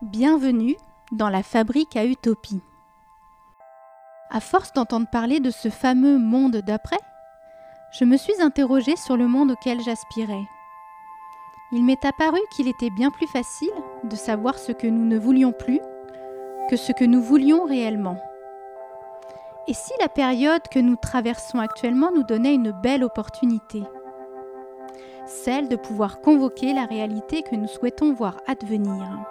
Bienvenue dans la fabrique à utopie. À force d'entendre parler de ce fameux monde d'après, je me suis interrogée sur le monde auquel j'aspirais. Il m'est apparu qu'il était bien plus facile de savoir ce que nous ne voulions plus que ce que nous voulions réellement. Et si la période que nous traversons actuellement nous donnait une belle opportunité Celle de pouvoir convoquer la réalité que nous souhaitons voir advenir.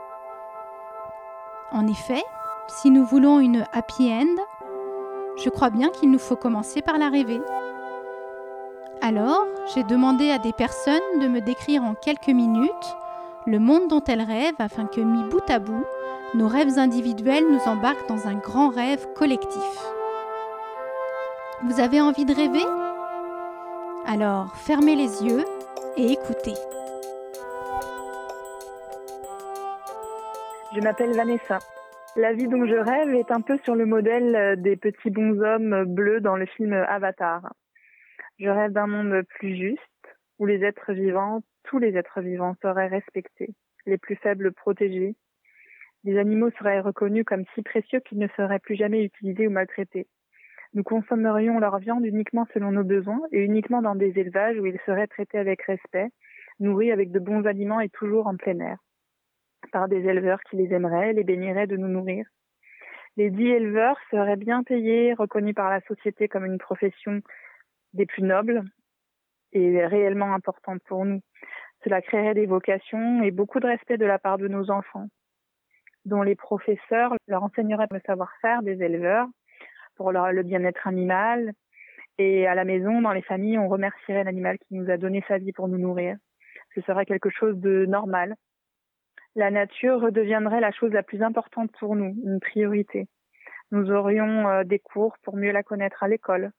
En effet, si nous voulons une happy end, je crois bien qu'il nous faut commencer par la rêver. Alors, j'ai demandé à des personnes de me décrire en quelques minutes le monde dont elles rêvent afin que, mis bout à bout, nos rêves individuels nous embarquent dans un grand rêve collectif. Vous avez envie de rêver? Alors, fermez les yeux et écoutez. Je m'appelle Vanessa. La vie dont je rêve est un peu sur le modèle euh, des petits bonshommes bleus dans le film Avatar. Je rêve d'un monde plus juste, où les êtres vivants, tous les êtres vivants seraient respectés, les plus faibles protégés. Les animaux seraient reconnus comme si précieux qu'ils ne seraient plus jamais utilisés ou maltraités. Nous consommerions leur viande uniquement selon nos besoins et uniquement dans des élevages où ils seraient traités avec respect, nourris avec de bons aliments et toujours en plein air par des éleveurs qui les aimeraient, les béniraient de nous nourrir. Les dix éleveurs seraient bien payés, reconnus par la société comme une profession des plus nobles et réellement importante pour nous. Cela créerait des vocations et beaucoup de respect de la part de nos enfants, dont les professeurs leur enseigneraient le savoir-faire des éleveurs pour le bien-être animal. Et à la maison, dans les familles, on remercierait l'animal qui nous a donné sa vie pour nous nourrir. Ce serait quelque chose de normal la nature redeviendrait la chose la plus importante pour nous, une priorité. Nous aurions euh, des cours pour mieux la connaître à l'école,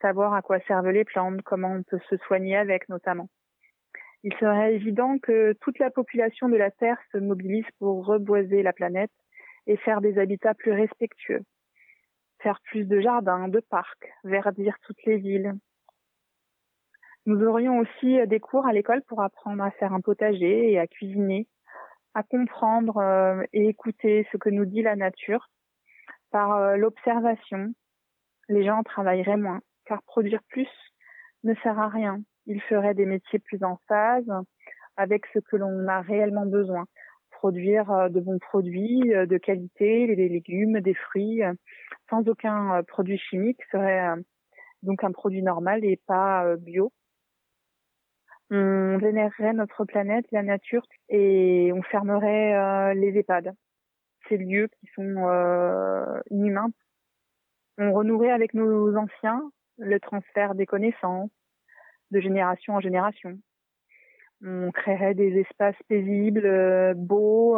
savoir à quoi servent les plantes, comment on peut se soigner avec notamment. Il serait évident que toute la population de la Terre se mobilise pour reboiser la planète et faire des habitats plus respectueux, faire plus de jardins, de parcs, verdir toutes les villes. Nous aurions aussi des cours à l'école pour apprendre à faire un potager et à cuisiner, à comprendre euh, et écouter ce que nous dit la nature par euh, l'observation. Les gens travailleraient moins, car produire plus ne sert à rien. Ils feraient des métiers plus en phase avec ce que l'on a réellement besoin. Produire euh, de bons produits de qualité, des légumes, des fruits, sans aucun produit chimique serait donc un produit normal et pas bio on vénérerait notre planète, la nature, et on fermerait euh, les EHPAD, ces lieux qui sont euh, inhumains. On renouerait avec nos anciens le transfert des connaissances de génération en génération. On créerait des espaces paisibles, euh, beaux,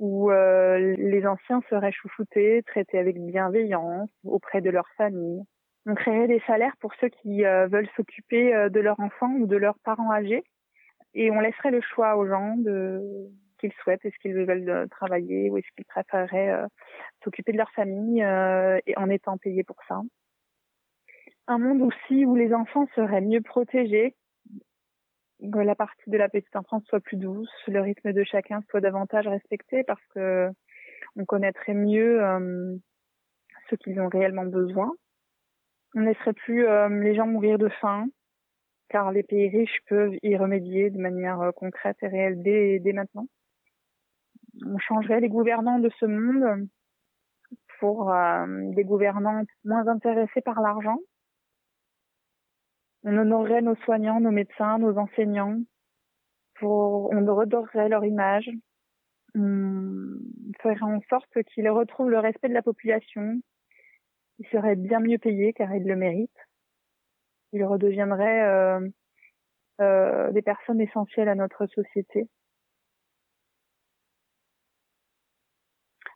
où les anciens seraient chouchoutés, traités avec bienveillance auprès de leur famille on créerait des salaires pour ceux qui euh, veulent s'occuper euh, de leurs enfants ou de leurs parents âgés. Et on laisserait le choix aux gens de qu'ils souhaitent, est-ce qu'ils veulent euh, travailler ou est-ce qu'ils préféreraient s'occuper de leur famille et en étant payés pour ça. Un monde aussi où les enfants seraient mieux protégés, que la partie de la petite enfance soit plus douce, le rythme de chacun soit davantage respecté parce que on connaîtrait mieux ce qu'ils ont réellement besoin on ne laisserait plus euh, les gens mourir de faim, car les pays riches peuvent y remédier de manière euh, concrète et réelle dès, dès maintenant. On changerait les gouvernants de ce monde pour euh, des gouvernants moins intéressés par l'argent. On honorerait nos soignants, nos médecins, nos enseignants. Pour, on redorerait leur image. On ferait en sorte qu'ils retrouvent le respect de la population, il serait bien mieux payé car il le mérite. Il redeviendrait euh, euh, des personnes essentielles à notre société.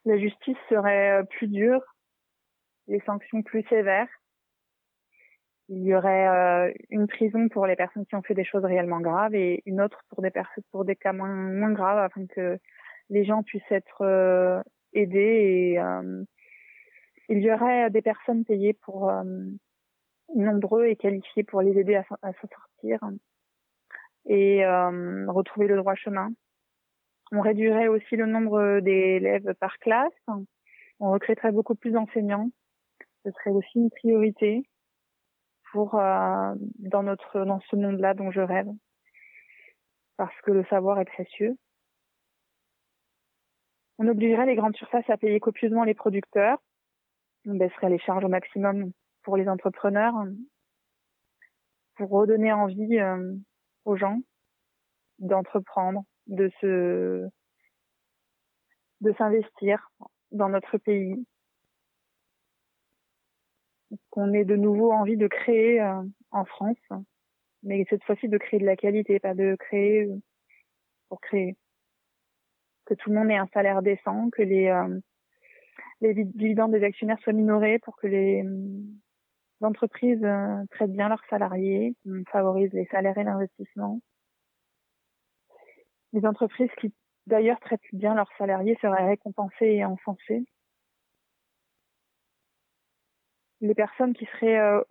La justice serait euh, plus dure, les sanctions plus sévères. Il y aurait euh, une prison pour les personnes qui ont fait des choses réellement graves et une autre pour des personnes pour des cas moins, moins graves afin que les gens puissent être euh, aidés et il y aurait des personnes payées pour euh, nombreux et qualifiés pour les aider à, s'en sortir et euh, retrouver le droit chemin. On réduirait aussi le nombre d'élèves par classe. On recruterait beaucoup plus d'enseignants. Ce serait aussi une priorité pour euh, dans notre dans ce monde-là dont je rêve, parce que le savoir est précieux. On obligerait les grandes surfaces à payer copieusement les producteurs. On baisserait les charges au maximum pour les entrepreneurs, pour redonner envie euh, aux gens d'entreprendre, de se de s'investir dans notre pays, qu'on ait de nouveau envie de créer euh, en France, mais cette fois-ci de créer de la qualité, pas de créer euh, pour créer. Que tout le monde ait un salaire décent, que les les dividendes des actionnaires soient minorés pour que les, entreprises traitent bien leurs salariés, qu'on favorise les salaires et l'investissement. Les entreprises qui d'ailleurs traitent bien leurs salariés seraient récompensées et encensées. les personnes qui seraient euh,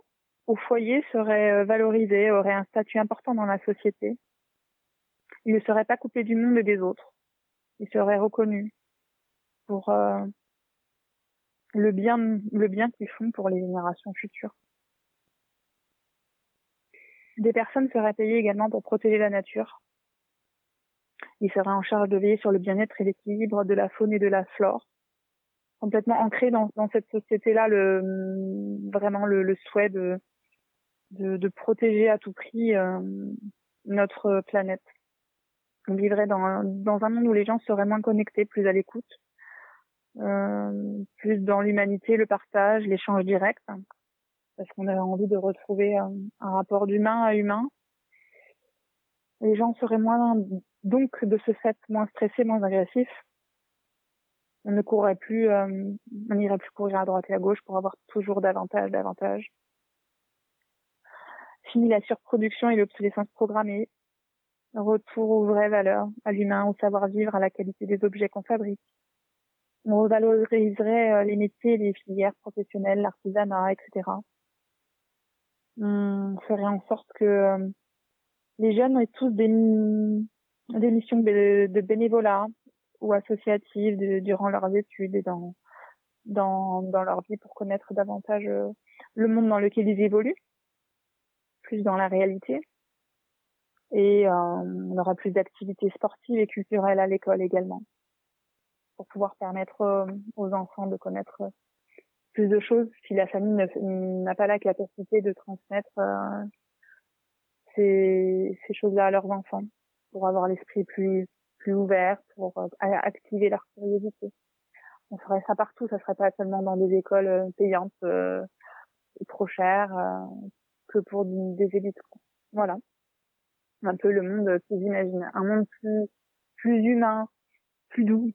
au foyer seraient euh, valorisées, auraient un statut important dans la société. Ils ne seraient pas coupés du monde et des autres. Ils seraient reconnus pour euh, le bien, le bien qu'ils font pour les générations futures. Des personnes seraient payées également pour protéger la nature. Ils seraient en charge de veiller sur le bien-être et l'équilibre de la faune et de la flore complètement ancré dans, cette société-là vraiment le, souhait de, protéger à tout prix euh, notre planète. On vivrait dans, un monde où les gens seraient moins connectés, plus à l'écoute, plus dans l'humanité, le partage, l'échange direct, parce qu'on a envie de retrouver un, un rapport d'humain à humain. Les gens seraient moins donc de ce fait moins stressés, moins agressifs on ne courrait plus, euh, on n'irait plus courir à droite et à gauche pour avoir toujours davantage, davantage. Fini la surproduction et l'obsolescence programmée. Retour aux vraies valeurs, à l'humain, au savoir-vivre, à la qualité des objets qu'on fabrique. On revaloriserait euh, les métiers, les filières professionnelles, l'artisanat, etc. On ferait en sorte que euh, les jeunes aient tous des, missions de bénévolat, ou associatives durant leurs études et dans, dans, dans leur vie pour connaître davantage euh, le monde dans lequel ils évoluent, plus dans la réalité. Et on aura plus d'activités sportives et culturelles à l'école également, pour pouvoir permettre euh, aux enfants de connaître plus de choses si la famille n'a pas la capacité de transmettre ces, ces choses-là à leurs enfants, pour avoir l'esprit plus plus ouverts pour euh, activer leur curiosité. On ferait ça partout, ça serait pas seulement dans des écoles euh, payantes euh, trop chères que pour des élites. Voilà, un peu le monde qu'ils imaginent, un monde plus plus humain, plus doux,